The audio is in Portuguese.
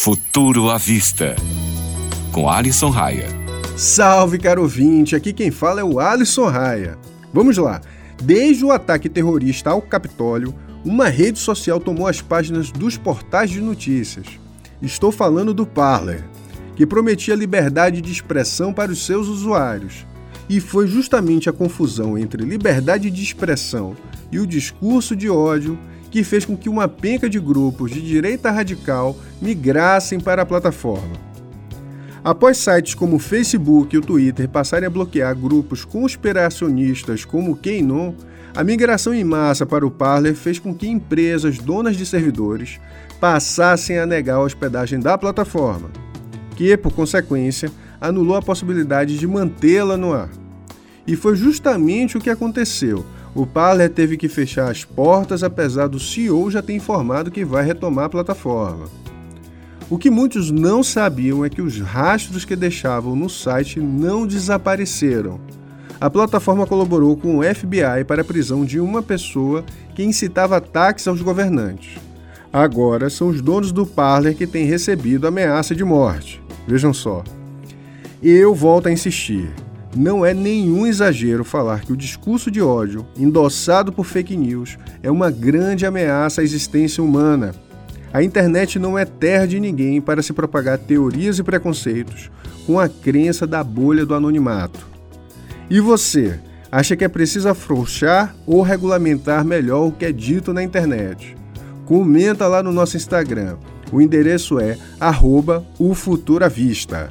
Futuro à Vista, com Alisson Raia. Salve, caro ouvinte! Aqui quem fala é o Alisson Raia. Vamos lá! Desde o ataque terrorista ao Capitólio, uma rede social tomou as páginas dos portais de notícias. Estou falando do Parler, que prometia liberdade de expressão para os seus usuários. E foi justamente a confusão entre liberdade de expressão e o discurso de ódio que fez com que uma penca de grupos de direita radical migrassem para a plataforma. Após sites como o Facebook e o Twitter passarem a bloquear grupos conspiracionistas como o QAnon, a migração em massa para o Parler fez com que empresas donas de servidores passassem a negar a hospedagem da plataforma, que, por consequência, anulou a possibilidade de mantê-la no ar. E foi justamente o que aconteceu o Parler teve que fechar as portas, apesar do CEO já ter informado que vai retomar a plataforma. O que muitos não sabiam é que os rastros que deixavam no site não desapareceram. A plataforma colaborou com o FBI para a prisão de uma pessoa que incitava ataques aos governantes. Agora são os donos do Parler que têm recebido ameaça de morte. Vejam só. Eu volto a insistir. Não é nenhum exagero falar que o discurso de ódio, endossado por fake news, é uma grande ameaça à existência humana. A internet não é terra de ninguém para se propagar teorias e preconceitos com a crença da bolha do anonimato. E você, acha que é preciso afrouxar ou regulamentar melhor o que é dito na internet? Comenta lá no nosso Instagram. O endereço é arroba o Vista.